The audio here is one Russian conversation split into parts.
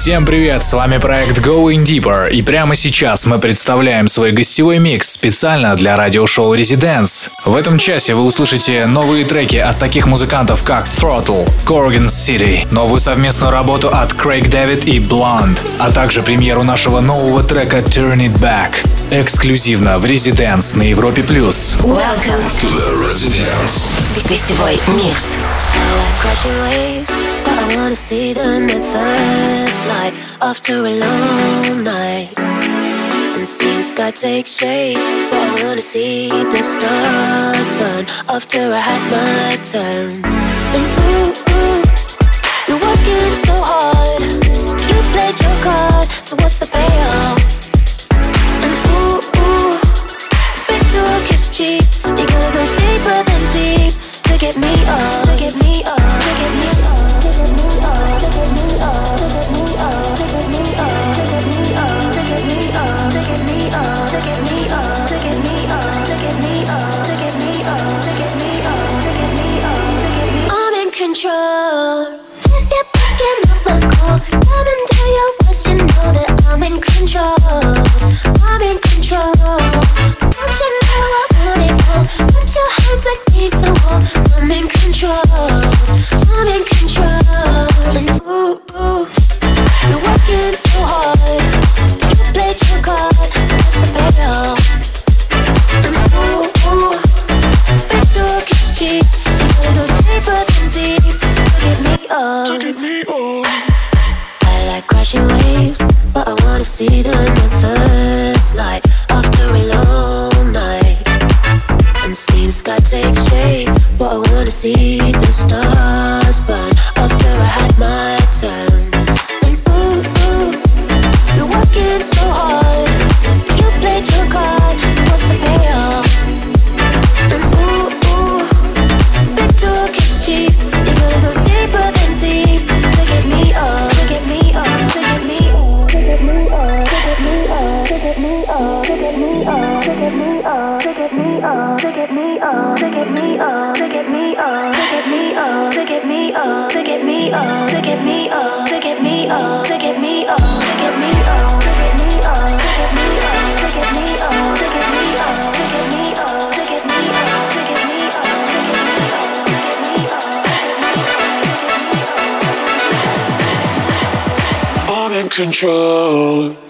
Всем привет, с вами проект Going Deeper, и прямо сейчас мы представляем свой гостевой микс специально для радиошоу Residents. В этом часе вы услышите новые треки от таких музыкантов, как Throttle, Corgan City, новую совместную работу от Craig David и Blonde, а также премьеру нашего нового трека Turn It Back. Эксклюзивно в Residents на Европе+. плюс. Welcome to the Residence. Гостевой микс. But I wanna see them at first light after a long night. And see the sky take shape. But I wanna see the stars burn after I had my turn. And ooh, ooh, you're working so hard. You played your card, so what's the payoff? And ooh, ooh, bit to a kiss. You gotta go deeper than deep to get me up, to get me up. control.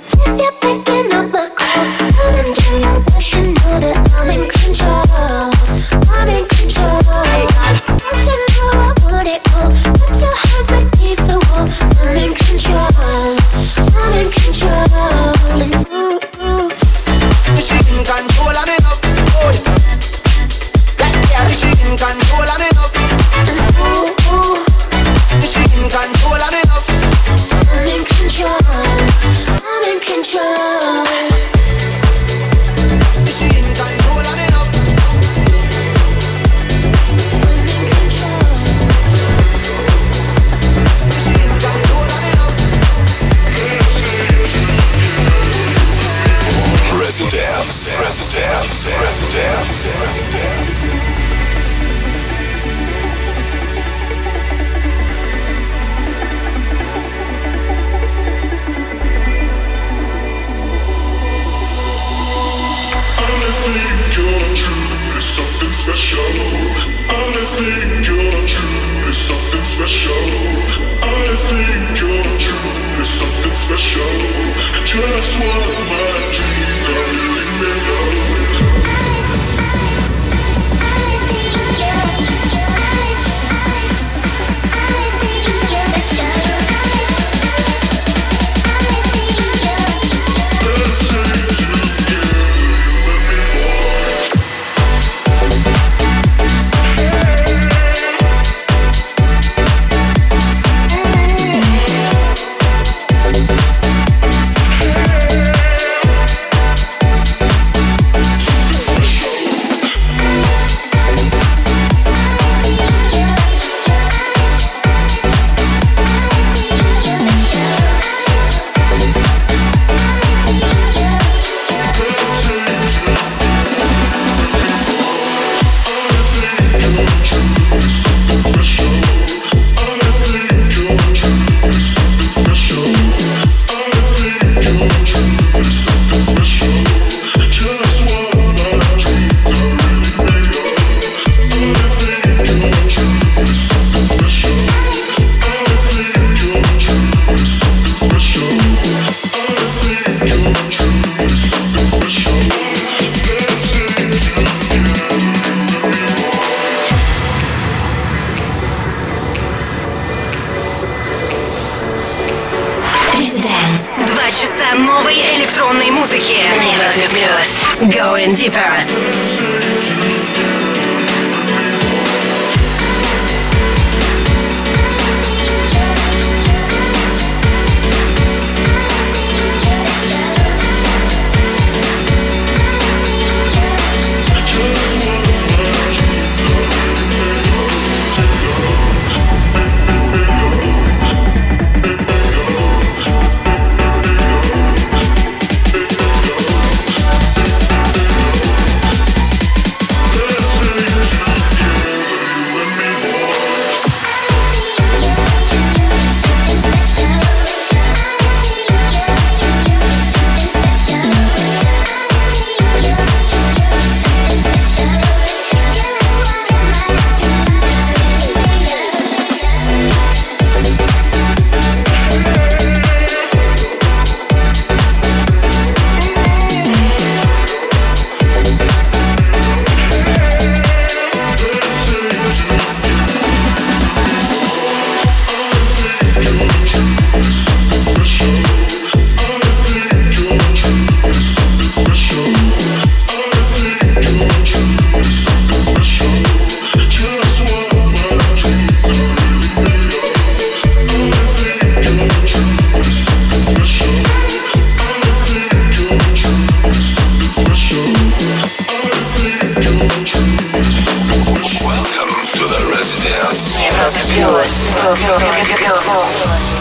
your, your, your, your voice.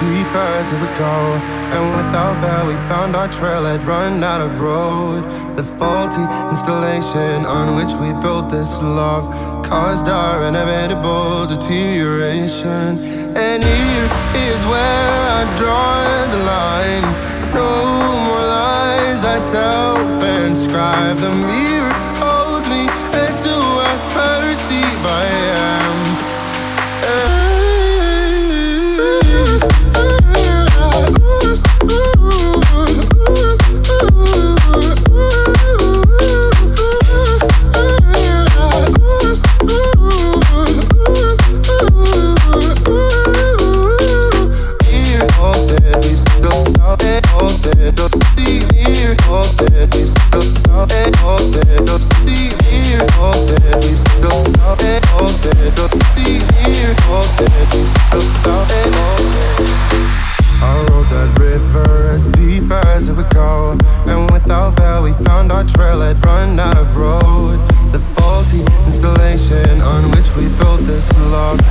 deep as it would go. And without fail, we found our trail had run out of road. The faulty installation on which we built this love caused our inevitable deterioration. And here is where I draw the line. No more lies, I self inscribe. The mirror holds me, and to a mercy by love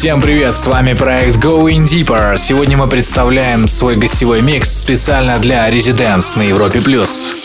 Всем привет, с вами проект Going Deeper. Сегодня мы представляем свой гостевой микс специально для Residents на Европе+. плюс.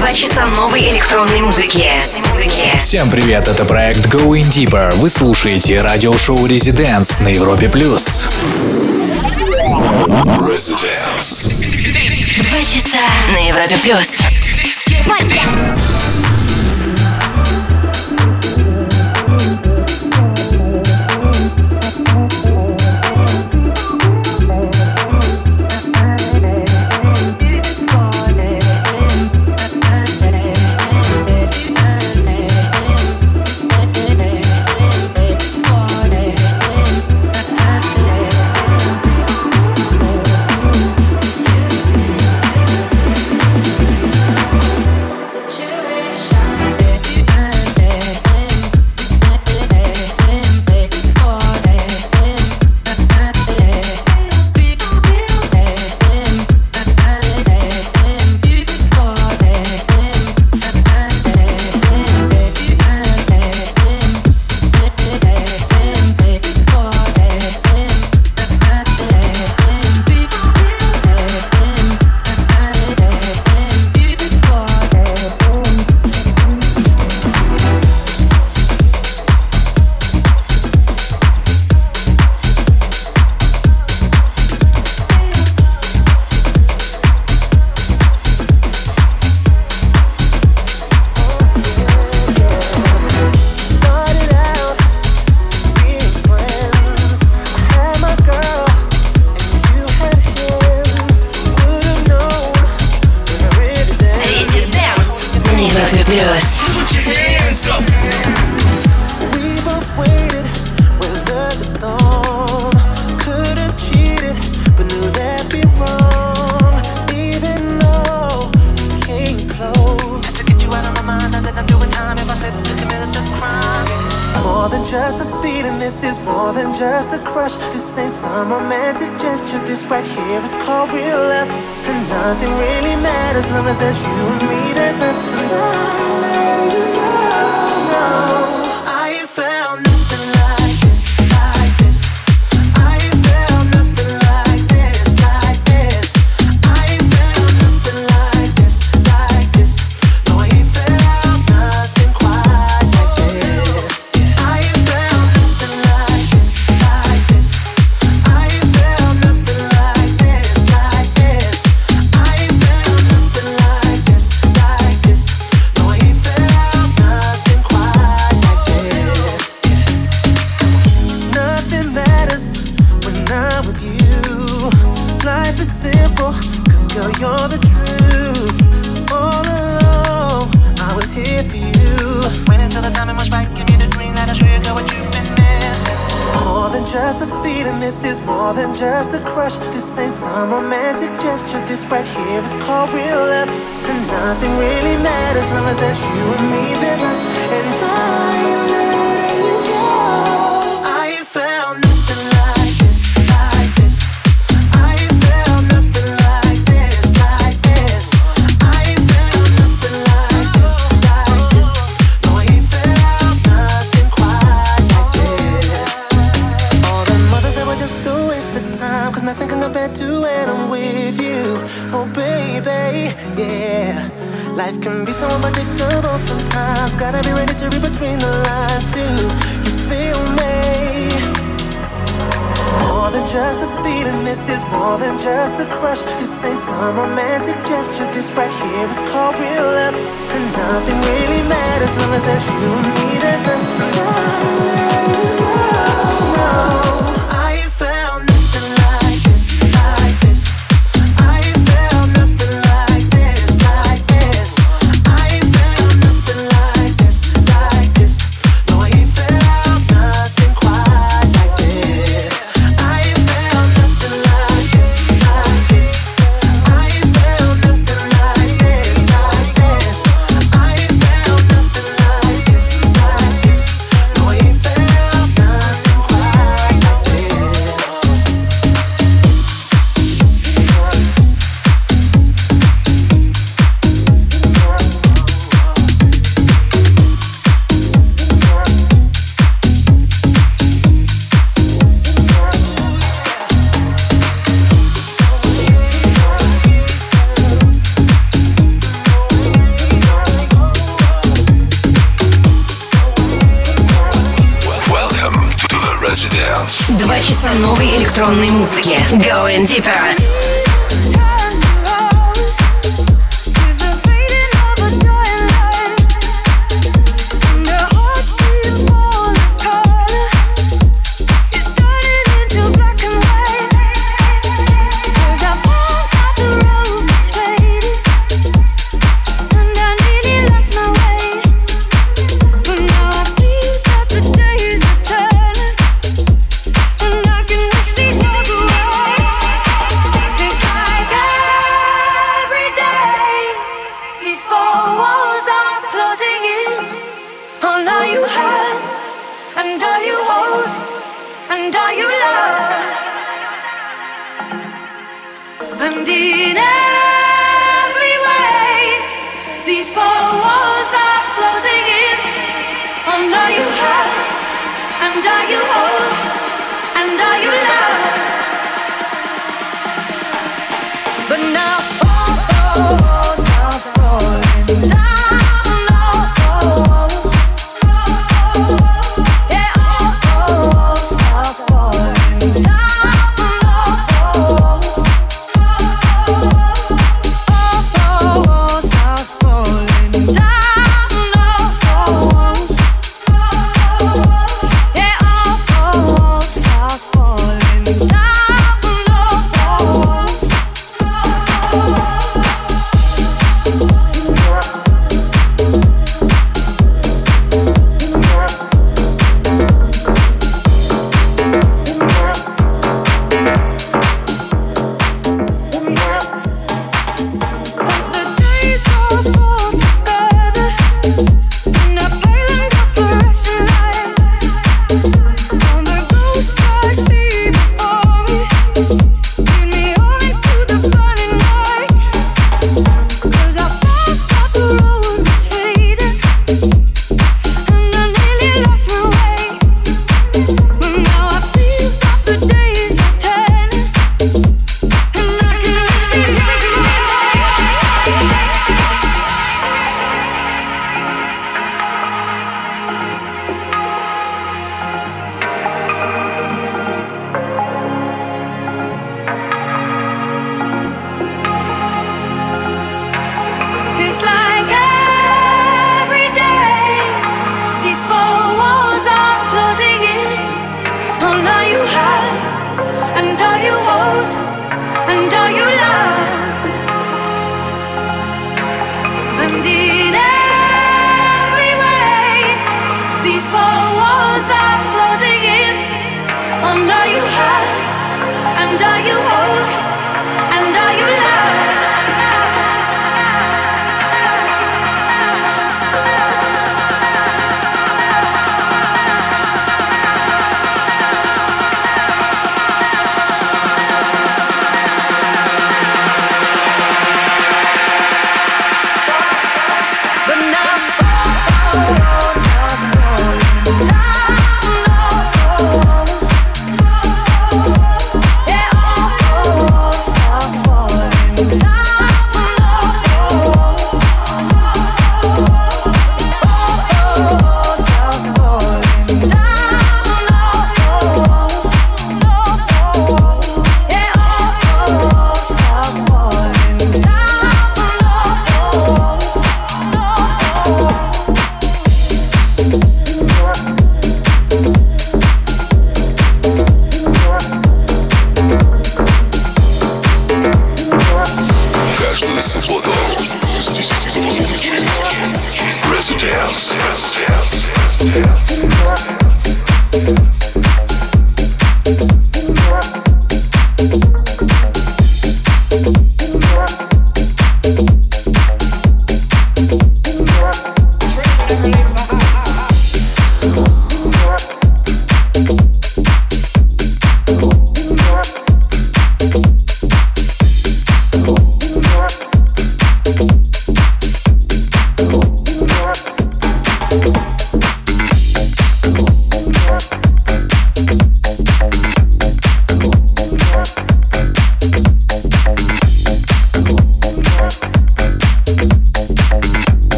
Вкуса новой электронной музыки. Всем привет, это проект Going Deeper. Вы слушаете радиошоу Residents на Европе+. плюс. Два часа на Европе+. плюс. truth. All along, I was here for you. Wait until the time was. Give me the green light. I'll show you you've been missing. More than just a feeling, this is more than just a crush. This ain't some romantic gesture. This right here is called real love. And nothing really matters as long as there's you and me, there's us and I. so unpredictable sometimes. Gotta be ready to read between the lines too. You feel me? More than just a feeling, this is more than just a crush. This ain't some romantic gesture. This right here is called real love, and nothing really matters as long as there's you and me. There's us. No, no, no. And are you have, and are you hold, and you.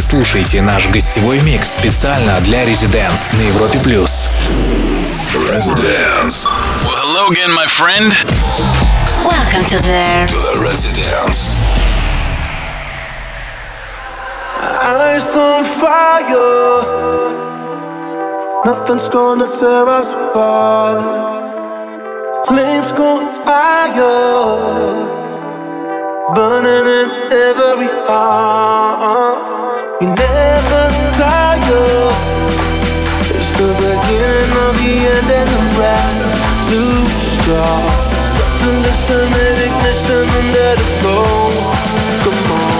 Слушаете наш гостевой микс специально для Residents на Европе+. плюс. Residents. Well, hello again, my friend. Welcome to the... To the Residents. Ice on fire. Nothing's gonna tear us apart. Flames go higher. Burning in every heart. We never tire. It's the beginning of the end and the brand new start. Start to listen and ignition and let it. Come on.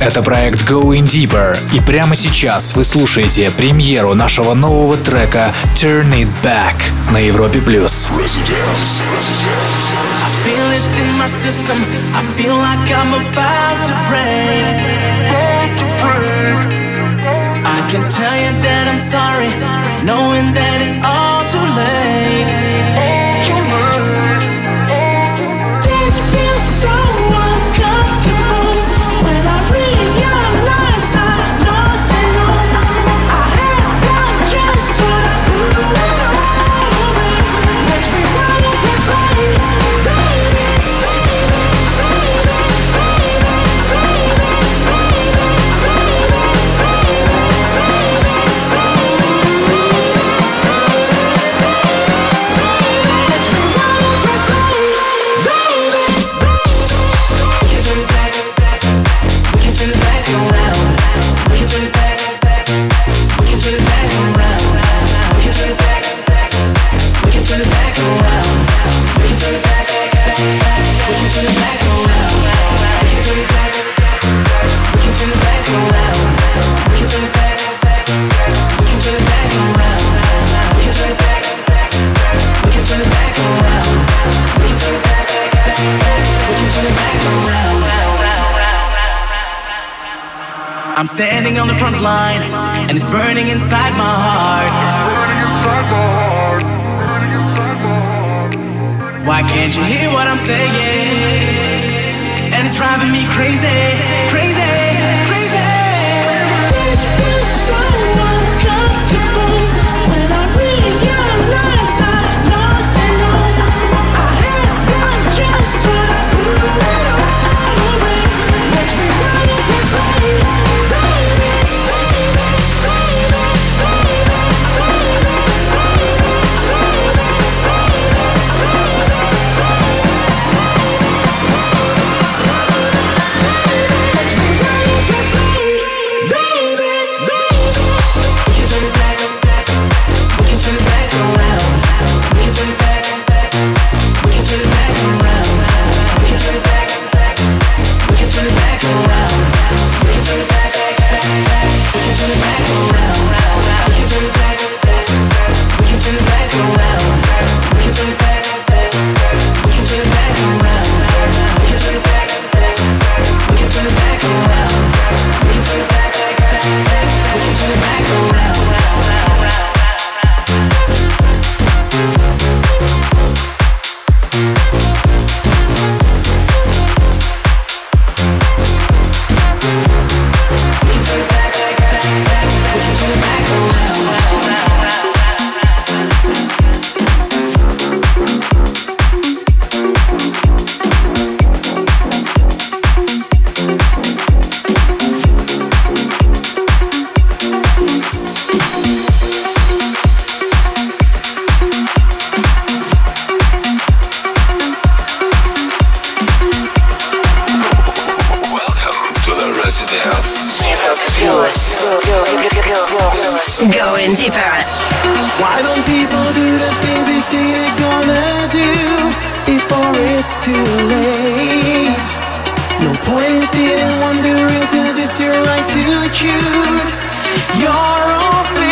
Это проект Going Deeper, и прямо сейчас вы слушаете премьеру нашего нового трека Turn It Back на Европе плюс. I can tell you that I'm sorry, knowing that it's all too late. Going deeper. Why don't people do the things they say they're gonna do before it's too late? No point in sitting wondering, cause it's your right to choose your own fate.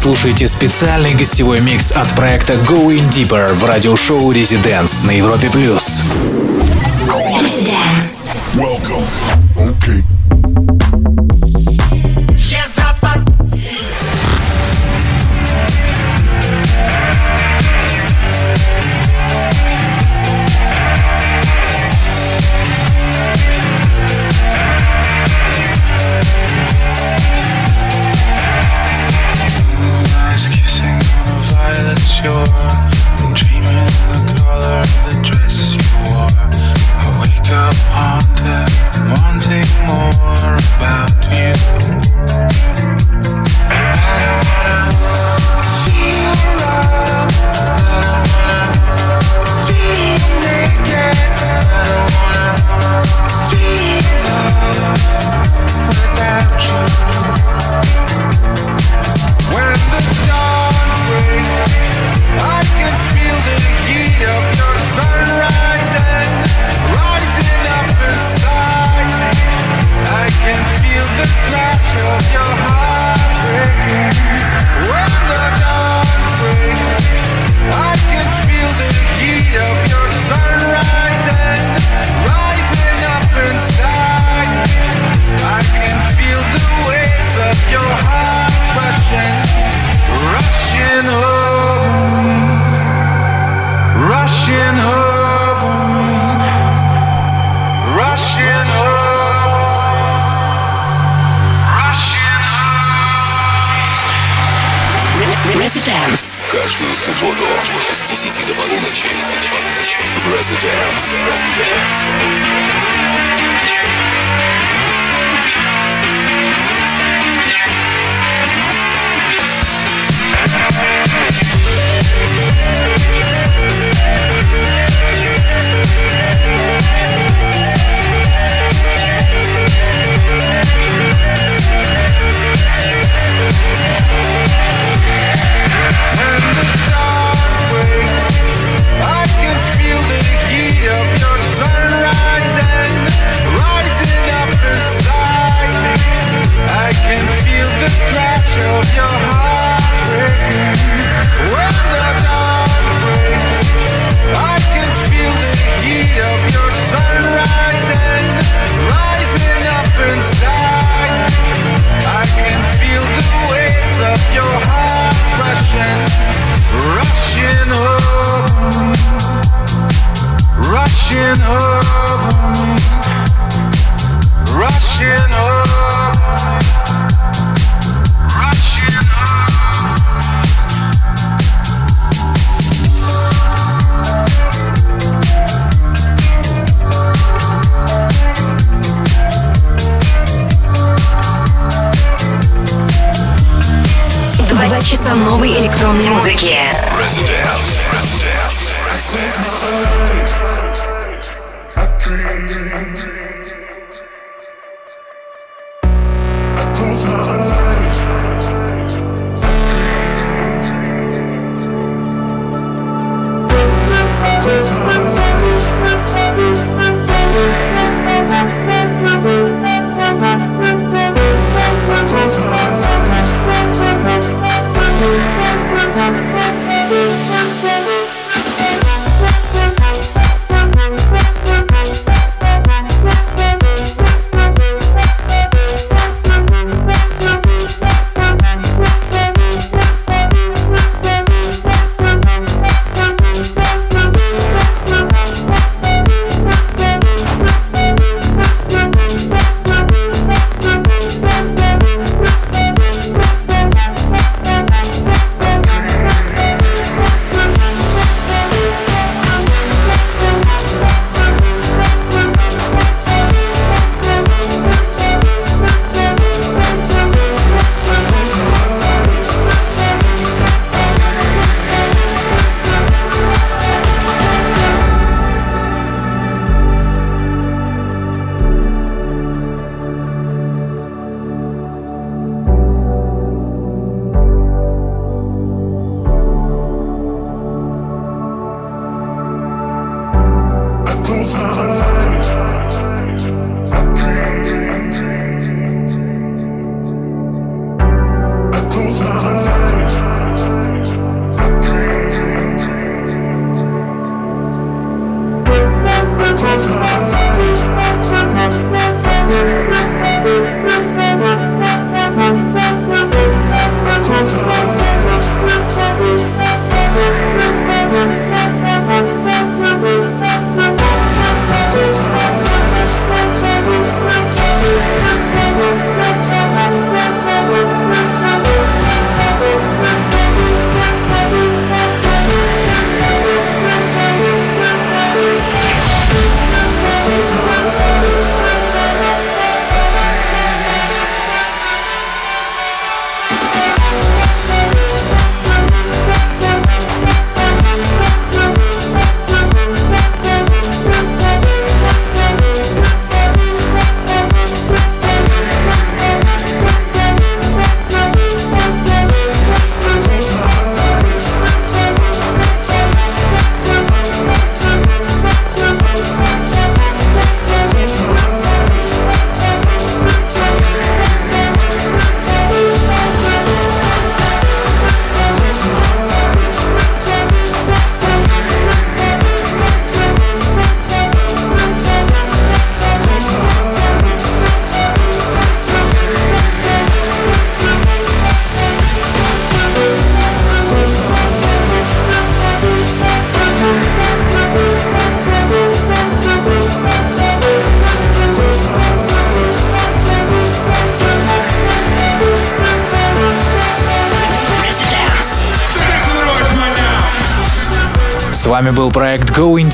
Слушаете специальный гостевой микс от проекта Going Deeper в радиошоу Residents на Европе+. плюс. Welcome.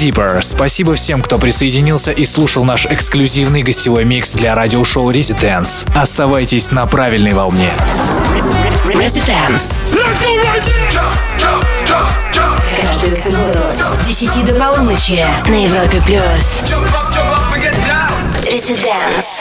Deeper. Спасибо всем, кто присоединился и слушал наш эксклюзивный гостевой микс для радиошоу Residence. Оставайтесь на правильной волне. Каждую субботу с 10 до полуночи на Европе+. плюс. Residence.